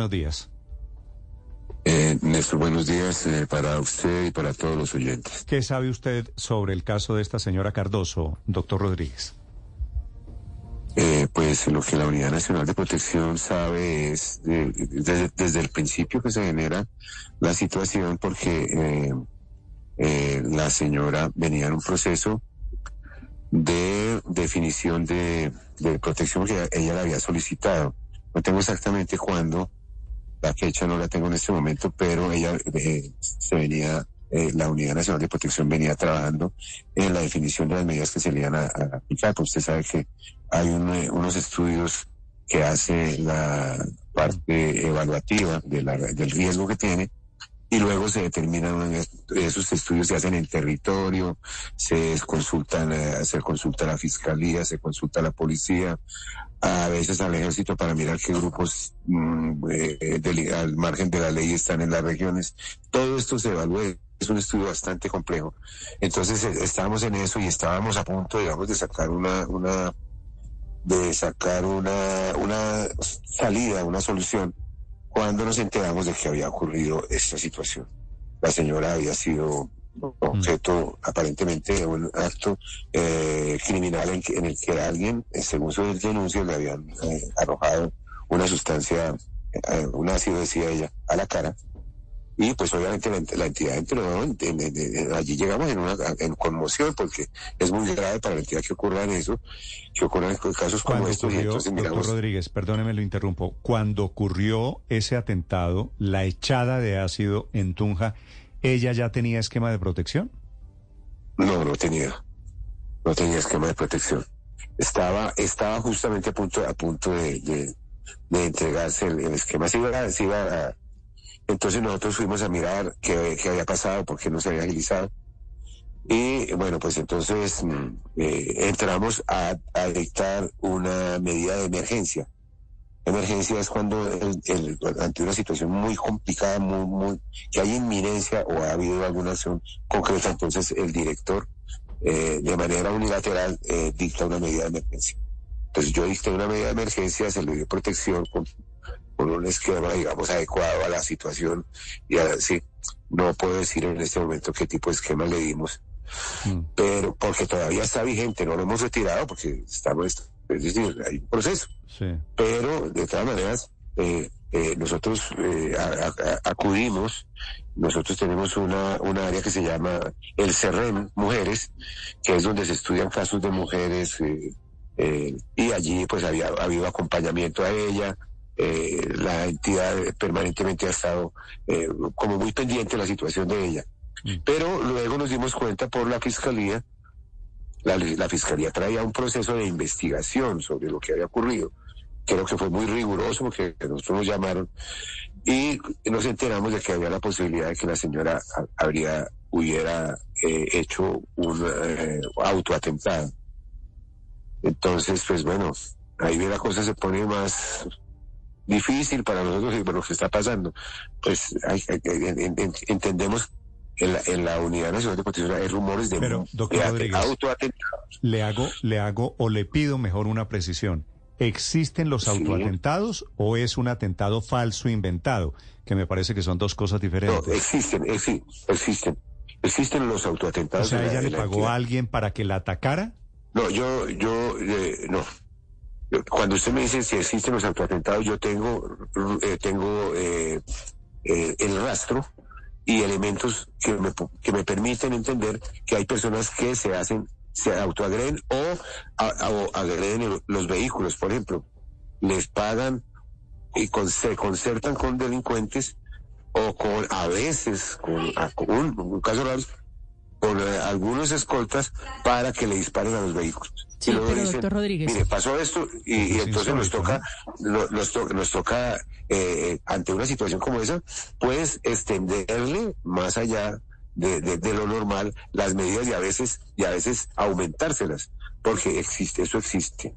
buenos días. Eh, Néstor, buenos días eh, para usted y para todos los oyentes. ¿Qué sabe usted sobre el caso de esta señora Cardoso, doctor Rodríguez? Eh, pues lo que la Unidad Nacional de Protección sabe es de- desde, desde el principio que se genera la situación porque eh, eh, la señora venía en un proceso de definición de, de protección que ella la había solicitado. No tengo exactamente cuándo, la fecha no la tengo en este momento, pero ella eh, se venía, eh, la Unidad Nacional de Protección venía trabajando en la definición de las medidas que se le iban a, a aplicar. Usted sabe que hay eh, unos estudios que hace la parte evaluativa del riesgo que tiene y luego se determinan esos estudios se hacen en territorio, se consultan, eh, se consulta a la fiscalía, se consulta a la policía, a veces al ejército para mirar qué grupos mm, eh, al margen de la ley están en las regiones. Todo esto se evalúa. Es un estudio bastante complejo. Entonces eh, estábamos en eso y estábamos a punto, digamos, de sacar una, una, de sacar una, una salida, una solución, cuando nos enteramos de que había ocurrido esta situación. La señora había sido objeto aparentemente de un acto eh, criminal en, en el que alguien, eh, según sus denuncias, le habían eh, arrojado una sustancia, eh, un ácido, decía ella, a la cara. Y pues obviamente la, la entidad entró, en- en- allí llegamos en una en conmoción porque es muy grave para la entidad que ocurran eso, que ocurran casos como Cuando estos. Y ocurrió, entonces miramos, Rodríguez, perdóneme, lo interrumpo. Cuando ocurrió ese atentado, la echada de ácido en Tunja, ¿ella ya tenía esquema de protección? No, no tenía. No tenía esquema de protección. Estaba, estaba justamente a punto, a punto de, de, de entregarse el, el esquema. Se iba, se iba a- entonces nosotros fuimos a mirar qué, qué había pasado, por qué no se había agilizado. Y bueno, pues entonces mm, eh, entramos a, a dictar una medida de emergencia. Emergencia es cuando el- el- ante una situación muy complicada, muy, muy, que hay inminencia o ha habido alguna acción concreta, entonces el director eh, de manera unilateral eh, dicta una medida de emergencia. Entonces yo dicté una medida de emergencia, se le dio protección con, con un esquema, digamos, adecuado a la situación y así. No puedo decir en este momento qué tipo de esquema le dimos, Mm. pero porque todavía está vigente, no lo hemos retirado porque estamos, es decir, hay un proceso Sí. pero de todas maneras eh, eh, nosotros eh, a- a- acudimos, nosotros tenemos una, una área que se llama el CERREM Mujeres, que es donde se estudian casos de mujeres eh, eh, y allí pues había ha habido acompañamiento a ella. Eh, la entidad permanentemente ha estado eh, como muy pendiente de la situación de ella. Mm. Pero luego nos dimos cuenta por la fiscalía, la, la fiscalía traía un proceso de investigación sobre lo que había ocurrido creo que fue muy riguroso porque nosotros nos llamaron y nos enteramos de que había la posibilidad de que la señora ha- habría hubiera eh, hecho un eh, autoatentado. Entonces, pues bueno, ahí la cosa se pone más difícil para nosotros y por lo que está pasando. Pues hay- en- en- en- entendemos en la, en la Unidad Nacional de Protección hay rumores de, Pero, doctor de Rodríguez. autoatentados. Le hago, le hago o le pido mejor una precisión. ¿Existen los Sí. autoatentados o es un atentado falso inventado? Que me parece que son dos cosas No, diferentes. existen, exi- existen. Existen los o autoatentados. sea, de la- ella le pagó a alguien para que la atacara. No, yo, yo, eh, no. Cuando usted me dice si existen los autoatentados, yo tengo, eh, tengo eh, eh, el rastro y elementos que me, que me permiten entender que hay personas que se hacen, se autoagreden o, o agreden los vehículos, por ejemplo. Les pagan y con- se concertan con delincuentes o con, a veces, con un, un caso raro, por eh, algunos escoltas para que le disparen a los vehículos. Sí, pero, dicen, doctor Rodríguez. Mire, pasó esto y, y Es entonces nos toca, lo- nos, to- nos toca eh, ante una situación como esa, pues extenderle más allá de, de- de lo normal las medidas y a veces y a veces aumentárselas, porque existe, eso existe.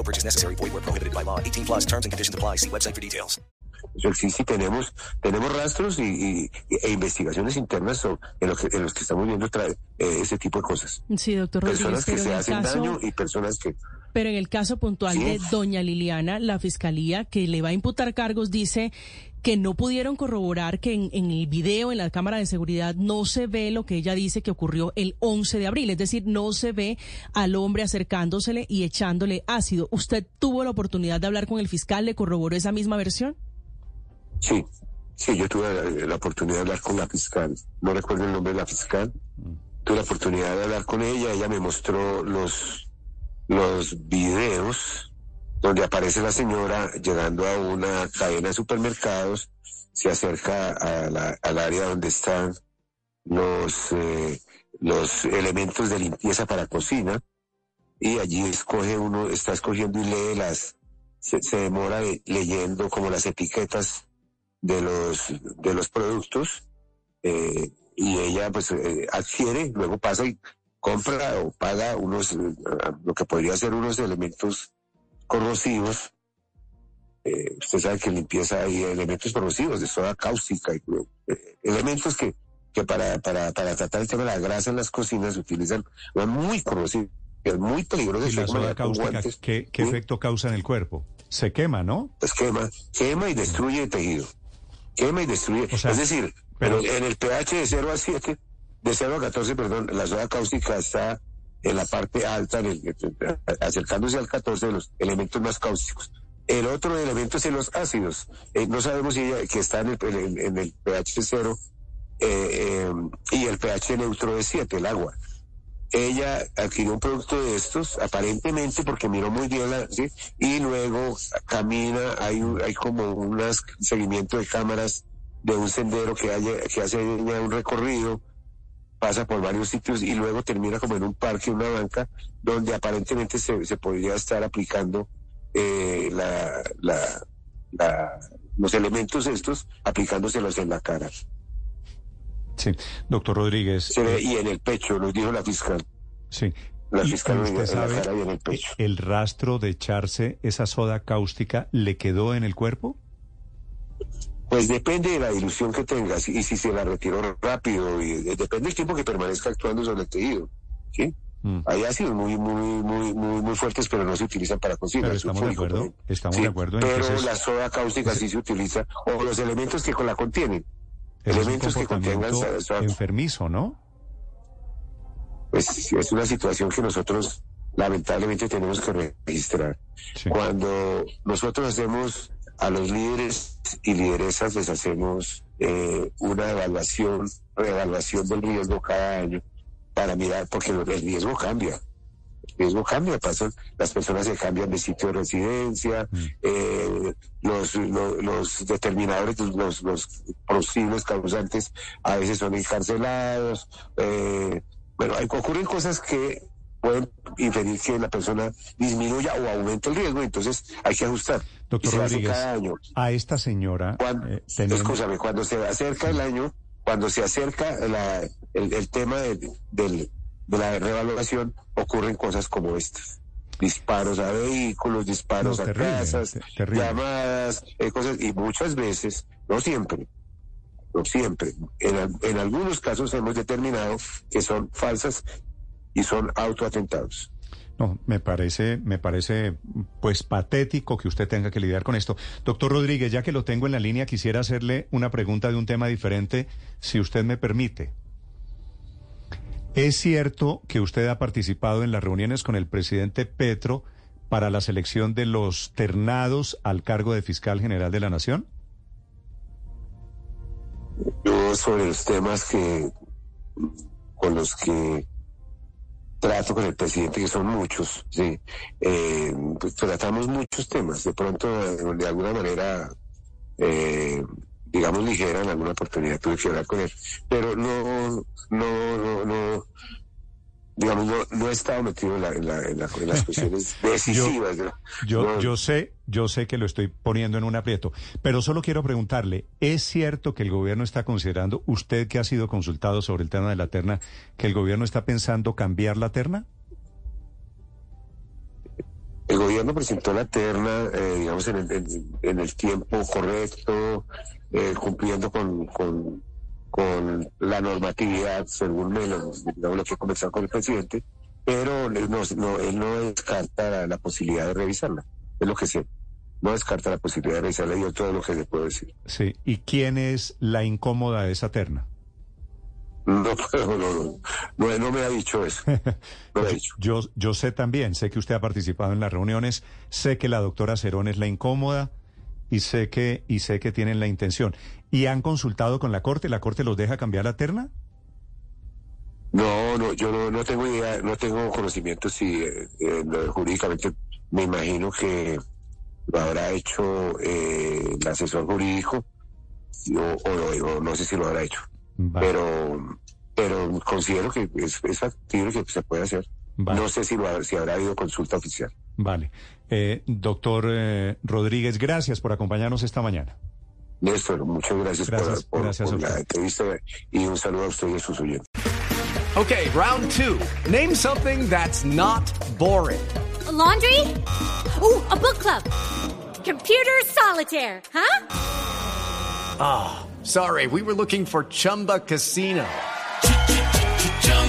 No purchase necessary. Void where prohibited by law. 18 plus terms and conditions apply. See website for details. Eso existe y tenemos, tenemos rastros y, y- e investigaciones internas sobre- en, lo que, en los que estamos viendo eh, ese tipo de cosas. Sí, doctor Rodríguez, Personas que pero se en, el hacen caso, daño y personas que... pero en el caso puntual Sí. de doña Liliana, la fiscalía que le va a imputar cargos dice que no pudieron corroborar que en, en el video, en la cámara de seguridad, no se ve lo que ella dice que ocurrió el 11 de abril. Es decir, no se ve al hombre acercándosele y echándole ácido. ¿Usted tuvo la oportunidad de hablar con el fiscal? ¿Le corroboró esa misma versión? Sí, sí, yo tuve la, la oportunidad de hablar con la fiscal. No recuerdo el nombre de la fiscal. Tuve la oportunidad de hablar con ella. Ella me mostró los, los videos donde aparece la señora llegando a una cadena de supermercados, se acerca al área donde están los, eh, los elementos de limpieza para cocina y allí escoge uno, está escogiendo y lee las, se, demora de- leyendo como las etiquetas de los, de los productos eh, y ella pues eh, adquiere, luego pasa y compra o paga unos, lo que podría ser unos elementos corrosivos. Eh, usted sabe que en limpieza hay elementos corrosivos de soda cáustica, y, eh, elementos que, que para, para, para tratar el tema de la grasa en las cocinas se utilizan, son muy corrosivos, es muy peligroso. ¿Y la soda cáustica qué, qué ¿Sí? efecto causa en el cuerpo? Se quema, ¿no? pues quema, quema y destruye el tejido. Quema y destruye. O sea, es decir, pero en el pH de 0 a 7, de 0 a 14, perdón, la soda cáustica está en la parte alta, acercándose al 14 de los elementos más cáusticos. El otro elemento es en los ácidos. Eh, no sabemos si que está en el, en- en pH 0 eh, eh, y el pH neutro de 7, el agua ella adquirió un producto de estos, aparentemente porque miró muy bien la, y luego camina, hay, un- hay como un seguimiento de cámaras de un sendero que, haya, que hace un recorrido, pasa por varios sitios y luego termina como en un parque, una banca, donde aparentemente se, se podría estar aplicando eh, la, la, la- los elementos estos, aplicándoselos en la cara. Sí. Doctor Rodríguez. Se ve, eh, y en el pecho, nos dijo la fiscal. sí. La ¿Y- fiscal en, usted en la sabe cara y en el pecho. el rastro de echarse esa soda cáustica le quedó en el cuerpo? Pues depende de la dilución que tengas y si se la retiró rápido y depende del tiempo que permanezca actuando sobre el tejido. ¿sí? Mm. Hay ácidos muy, muy, muy, muy, muy fuertes, pero no se utilizan para cocina. Pero estamos de acuerdo, estamos Sí, de acuerdo en Pero es- la soda cáustica sí se utiliza, o los elementos que con la contienen. Es elementos que contengan enfermizo, ¿no? Pues es una situación que nosotros lamentablemente tenemos que registrar. Sí. Cuando nosotros hacemos a los líderes y lideresas, les hacemos eh, una evaluación, reevaluación del riesgo cada año para mirar, porque el riesgo cambia. El riesgo cambia, pasan, las personas se cambian de sitio de residencia, eh, los, lo- los determinadores, los, los posibles causantes a veces son encarcelados, eh, bueno, ocurren cosas que pueden inferir que la persona disminuya o aumente el riesgo, entonces hay que ajustar. Doctor Rodríguez, cada año. A esta señora, Cuando, eh, escúchame, cuando se acerca el año, cuando se acerca la- el, el tema de, del- de la revaluación, ocurren cosas como estas. Disparos a vehículos, disparos No, a terrible, casas, terrible. llamadas, eh, cosas, y muchas veces, no siempre, no siempre, en, en algunos casos hemos determinado que son falsas y son autoatentados. No, me parece, me parece, pues patético que usted tenga que lidiar con esto. Doctor Rodríguez, ya que lo tengo en la línea, quisiera hacerle una pregunta de un tema diferente, si usted me permite. ¿Es cierto que usted ha participado en las reuniones con el presidente Petro para la selección de los ternados al cargo de fiscal general de la Nación? Yo sobre los temas que con los que trato con el presidente, que son muchos, sí, eh, pues tratamos muchos temas. De pronto, de, alguna manera, eh, digamos ligera, en alguna oportunidad tuve que hablar con él, pero no, no, no, no digamos, no, no he estado metido en, la, en, la, en, la, en las cuestiones decisivas. Yo, yo, no, yo sé, yo sé que lo estoy poniendo en un aprieto, pero solo quiero preguntarle, ¿es cierto que el gobierno está considerando, usted que ha sido consultado sobre el tema de la terna, que el gobierno está pensando cambiar la terna? El gobierno presentó la terna, eh, digamos, en el, en, en el, tiempo correcto, eh, cumpliendo con, con, con, la normatividad, según me lo, digamos, lo que conversado con el presidente, pero él no, no, él no descarta la, la, posibilidad de revisarla, es lo que sé. No descarta la posibilidad de revisarla y yo todo lo que le puedo decir. Sí, ¿y quién es la incómoda de esa terna? No, no, no, no, no, me ha dicho eso. No ha dicho. Yo, yo sé también, sé que usted ha participado en las reuniones, sé que la doctora Cerón es la incómoda y sé que, y sé que tienen la intención. ¿Y han consultado con la Corte? ¿La Corte los deja cambiar la terna? No, no, yo no, no tengo idea, no tengo conocimiento si eh, eh, jurídicamente me imagino que lo habrá hecho eh, el asesor jurídico o, o, o, no sé si lo habrá hecho. Vale. Pero, pero considero que es, es factible que se puede hacer. Vale. No sé si, lo, si habrá habido consulta oficial. Vale. Eh, doctor eh, Rodríguez, gracias por acompañarnos esta mañana. Néstor, muchas gracias, gracias por, por, gracias por la entrevista y un saludo a usted y a sus oyentes. Okay, round two. Name something that's not boring. A laundry? Ooh, a book club. Computer solitaire, huh? Ah, oh, sorry, we were looking for Chumba Casino.